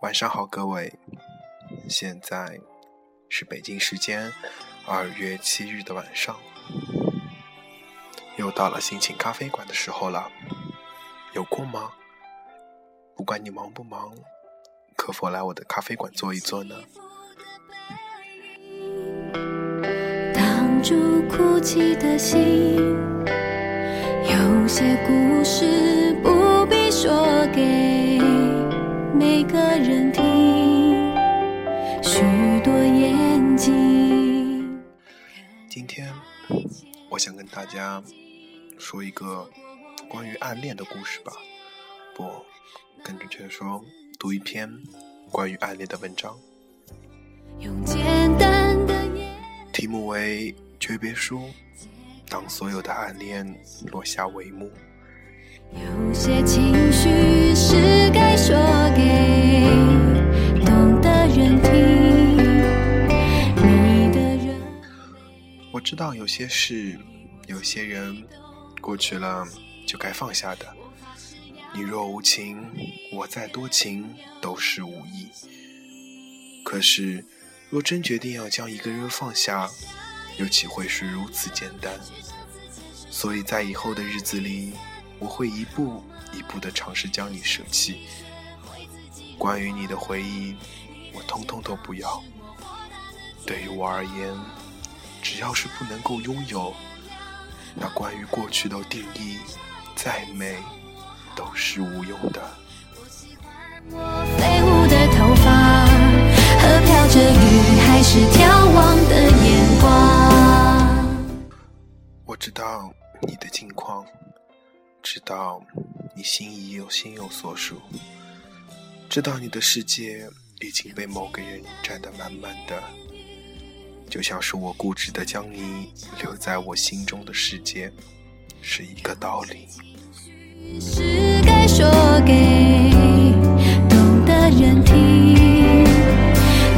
晚上好，各位。现在是北京时间二月七日的晚上，又到了心情咖啡馆的时候了。有空吗？不管你忙不忙，可否来我的咖啡馆坐一坐呢？挡住哭泣的心，有些故事不必说给许多眼睛。今天我想跟大家说一个关于暗恋的故事吧，不，更准确的说，读一篇关于暗恋的文章。用简单题目为《诀别书》，当所有的暗恋落下帷幕。有些情绪是该说给道有些事，有些人，过去了就该放下的。你若无情，我再多情都是无益。可是，若真决定要将一个人放下，又岂会是如此简单？所以在以后的日子里，我会一步一步地尝试将你舍弃。关于你的回忆，我通通都不要。对于我而言，只要是不能够拥有，那关于过去的定义，再美都是无用的。我飞舞的头发和飘着雨还是眺望的眼光。我知道你的近况，知道你心已有心有所属，知道你的世界已经被某个人占得满满的，就像是我固执的将你留在我心中的世界，是一个道理。是该说给懂的人听。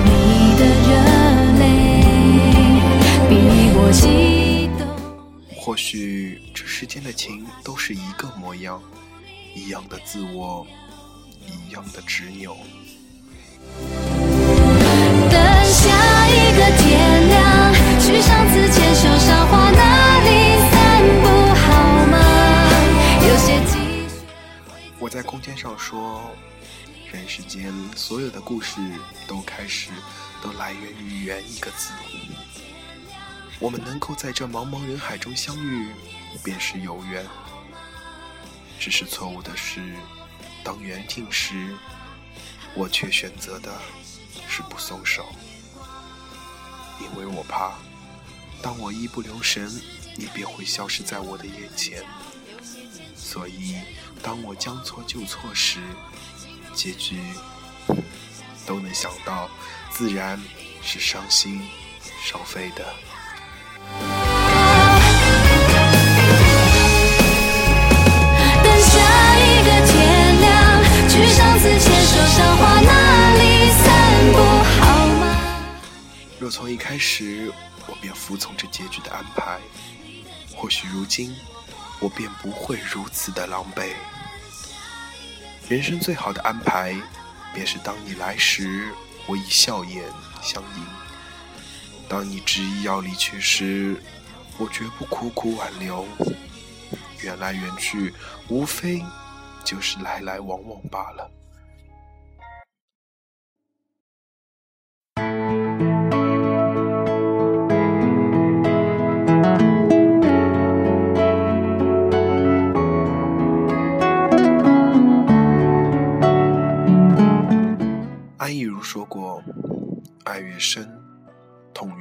你的热泪比我激动。或许这世间的情都是一个模样，一样的自我，一样的执拗。上说，人世间所有的故事都开始，都来源于“缘”一个字。我们能够在这茫茫人海中相遇，便是有缘。只是错误的是，当缘尽时，我却选择的是不松手，因为我怕，当我一不留神，你便会消失在我的眼前。所以，当我将错就错时，结局都能想到，自然是伤心伤肺的。等下一个天亮，去上次牵手赏花那里散步好吗？若从一开始我便服从这结局的安排，或许如今我便不会如此的狼狈。人生最好的安排，便是当你来时，我以笑颜相迎；当你执意要离去时，我绝不苦苦挽留。缘来缘去，无非就是来来往往罢了。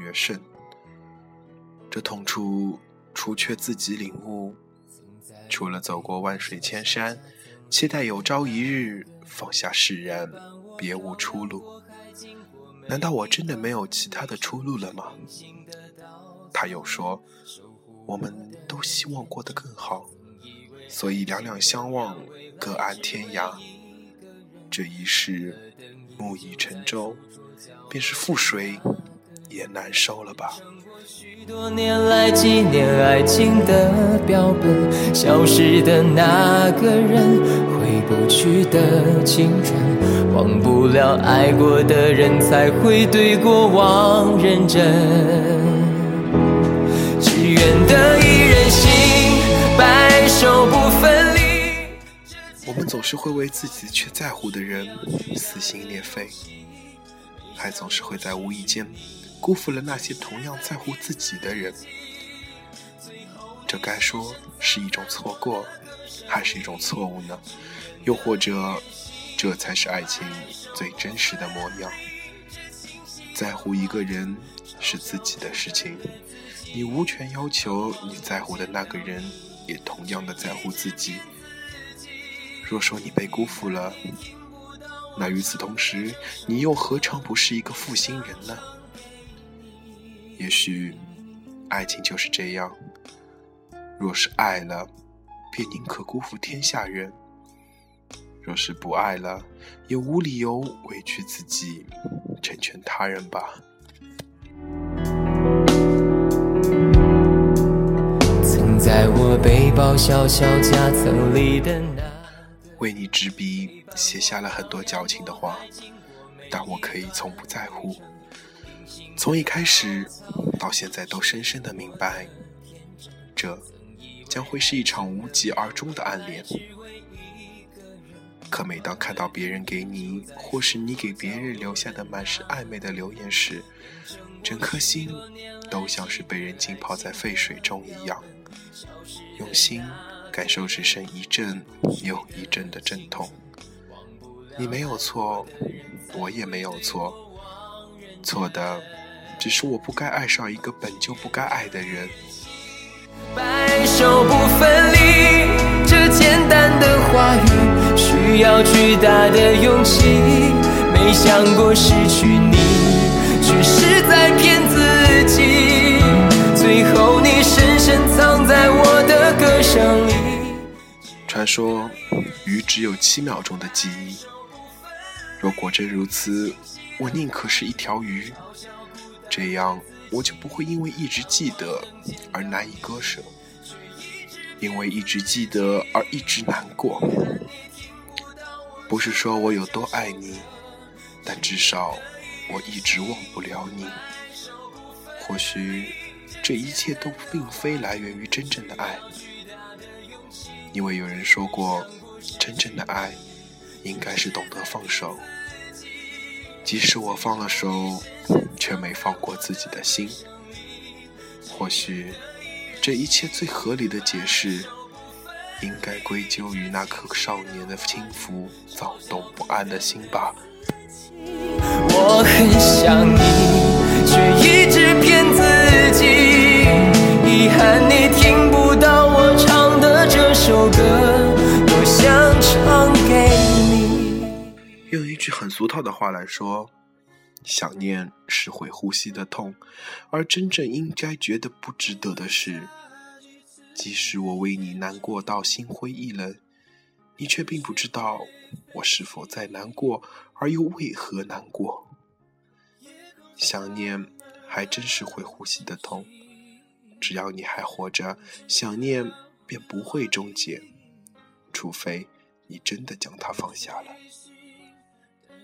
越甚。这痛楚，除却自己领悟，除了走过万水千山，期待有朝一日放下释然，别无出路。难道我真的没有其他的出路了吗？”他又说：“我们都希望过得更好，所以两两相望，各安天涯。这一世。”木已成舟，便是覆水也难受了吧。许多年来纪念爱情的标本，消失的那个人回不去的青春，忘不了爱过的人，才会对过往认真。只愿得一人心，白首不分离。我们总是会为自己却在乎的人撕心裂肺，还总是会在无意间辜负了那些同样在乎自己的人。这该说是一种错过，还是一种错误呢？又或者，这才是爱情最真实的模样？在乎一个人是自己的事情，你无权要求你在乎的那个人也同样的在乎自己。若说你被辜负了，那与此同时，你又何尝不是一个负心人呢？也许，爱情就是这样。若是爱了，便宁可辜负天下人；若是不爱了，也无理由委屈自己，成全他人吧。曾在我背包小小夹层里的那。为你执笔写下了很多矫情的话，但我可以从不在乎。从一开始到现在，都深深的明白，这将会是一场无疾而终的暗恋。可每当看到别人给你，或是你给别人留下的满是暧昧的留言时，整颗心都像是被人浸泡在沸水中一样，用心。感受只剩一阵又一阵的阵痛。你没有错，我也没有错，错的只是我不该爱上一个本就不该爱的人。白首不分离，这简单的话语需要巨大的勇气。没想过失去你，却是在骗自己。最后你深深藏在我的歌声里。传说鱼只有七秒钟的记忆，若果真如此，我宁可是一条鱼，这样我就不会因为一直记得而难以割舍，因为一直记得而一直难过。不是说我有多爱你，但至少我一直忘不了你。或许这一切都并非来源于真正的爱。因为有人说过，真正的爱应该是懂得放手。即使我放了手，却没放过自己的心。或许，这一切最合理的解释，应该归咎于那颗少年的轻浮、躁动不安的心吧。我很想你，却一直骗自己。遗憾你听不句很俗套的话来说，想念是会呼吸的痛，而真正应该觉得不值得的是，即使我为你难过到心灰意冷，你却并不知道我是否在难过，而又为何难过。想念还真是会呼吸的痛。只要你还活着，想念便不会终结，除非你真的将它放下了。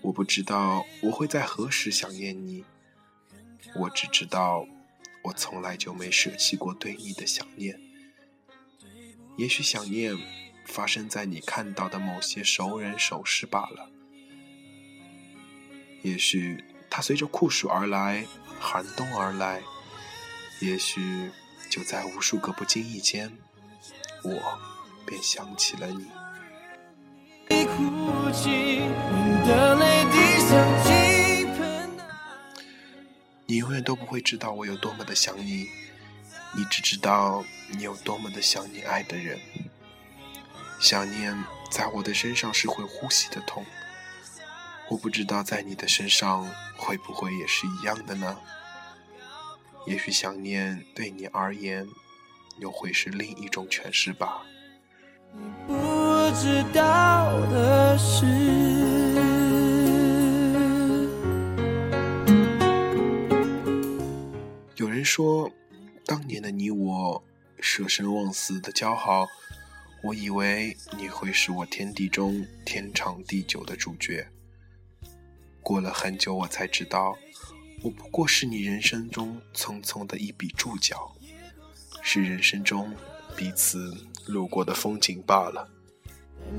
我不知道我会在何时想念你，我只知道我从来就没舍弃过对你的想念。也许想念发生在你看到的某些熟人手势罢了，也许它随着酷暑而来，寒冬而来，也许。就在无数个不经意间，我便想起了你。你永远都不会知道我有多么的想你，你只知道你有多么的想你爱的人。想念在我的身上是会呼吸的痛，我不知道在你的身上会不会也是一样的呢？也许想念对你而言，又会是另一种诠释吧。知道的事有人说，当年的你我舍生忘死的交好，我以为你会是我天地中天长地久的主角。过了很久，我才知道，我不过是你人生中匆匆的一笔注脚，是人生中彼此路过的风景罢了。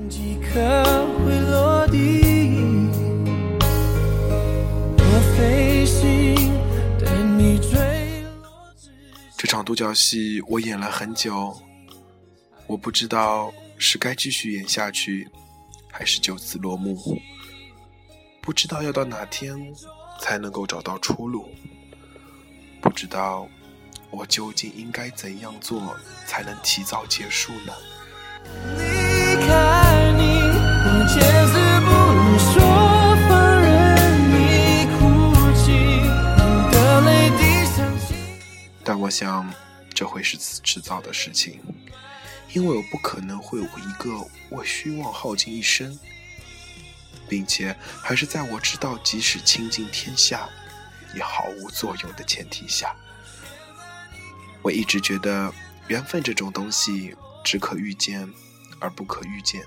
几颗会落地，这场独角戏我演了很久，我不知道是该继续演下去，还是就此落幕。不知道要到哪天才能够找到出路，不知道我究竟应该怎样做才能提早结束呢？离开你，但我想这会是迟早的事情，因为我不可能会有一个我虚妄耗尽一生。并且还是在我知道即使倾尽天下也毫无作用的前提下，我一直觉得缘分这种东西只可遇见而不可预见。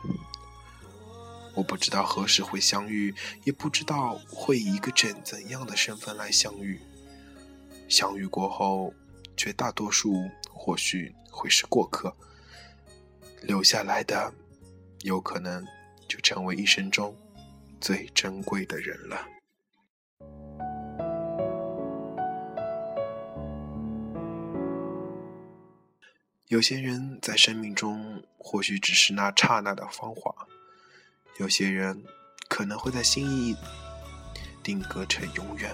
我不知道何时会相遇，也不知道会以一个怎怎样的身份来相遇。相遇过后，绝大多数或许会是过客，留下来的有可能就成为一生中。最珍贵的人了。有些人在生命中或许只是那刹那的芳华，有些人可能会在心意定格成永远，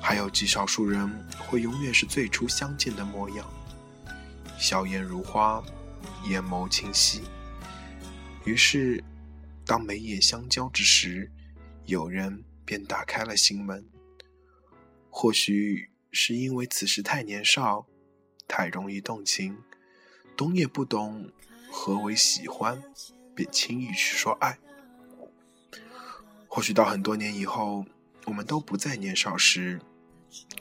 还有极少数人会永远是最初相见的模样，笑颜如花，眼眸清晰。于是。当眉眼相交之时，有人便打开了心门。或许是因为此时太年少，太容易动情，懂也不懂何为喜欢，便轻易去说爱。或许到很多年以后，我们都不再年少时，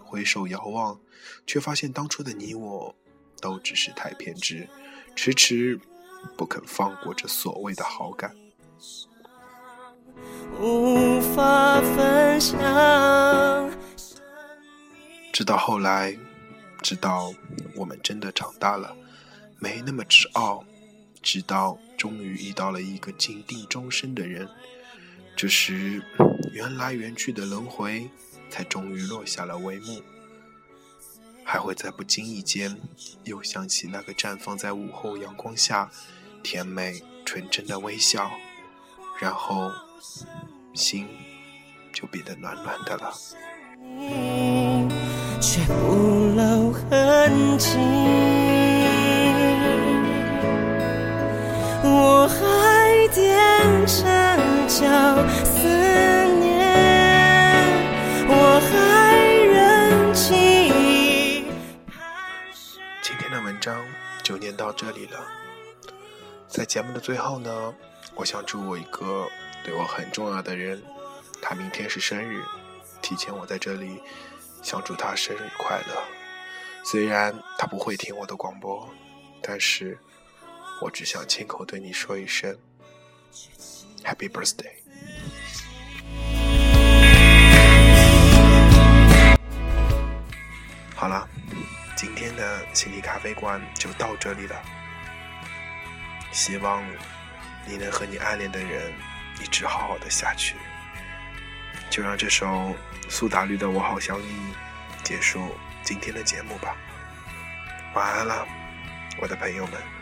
回首遥望，却发现当初的你我，都只是太偏执，迟迟不肯放过这所谓的好感。无法分享。直到后来，直到我们真的长大了，没那么执拗，直到终于遇到了一个紧定终身的人，这时缘来缘去的轮回才终于落下了帷幕。还会在不经意间又想起那个绽放在午后阳光下甜美纯真的微笑。然后，心就变得暖暖的了。却不露痕迹。我还踮着脚思念，我还忍气。今天的文章就念到这里了。在节目的最后呢。我想祝我一个对我很重要的人，他明天是生日，提前我在这里想祝他生日快乐。虽然他不会听我的广播，但是我只想亲口对你说一声 Happy Birthday。好了，今天的心理咖啡馆就到这里了，希望。你能和你暗恋的人一直好好的下去，就让这首苏打绿的《我好想你》结束今天的节目吧。晚安了，我的朋友们。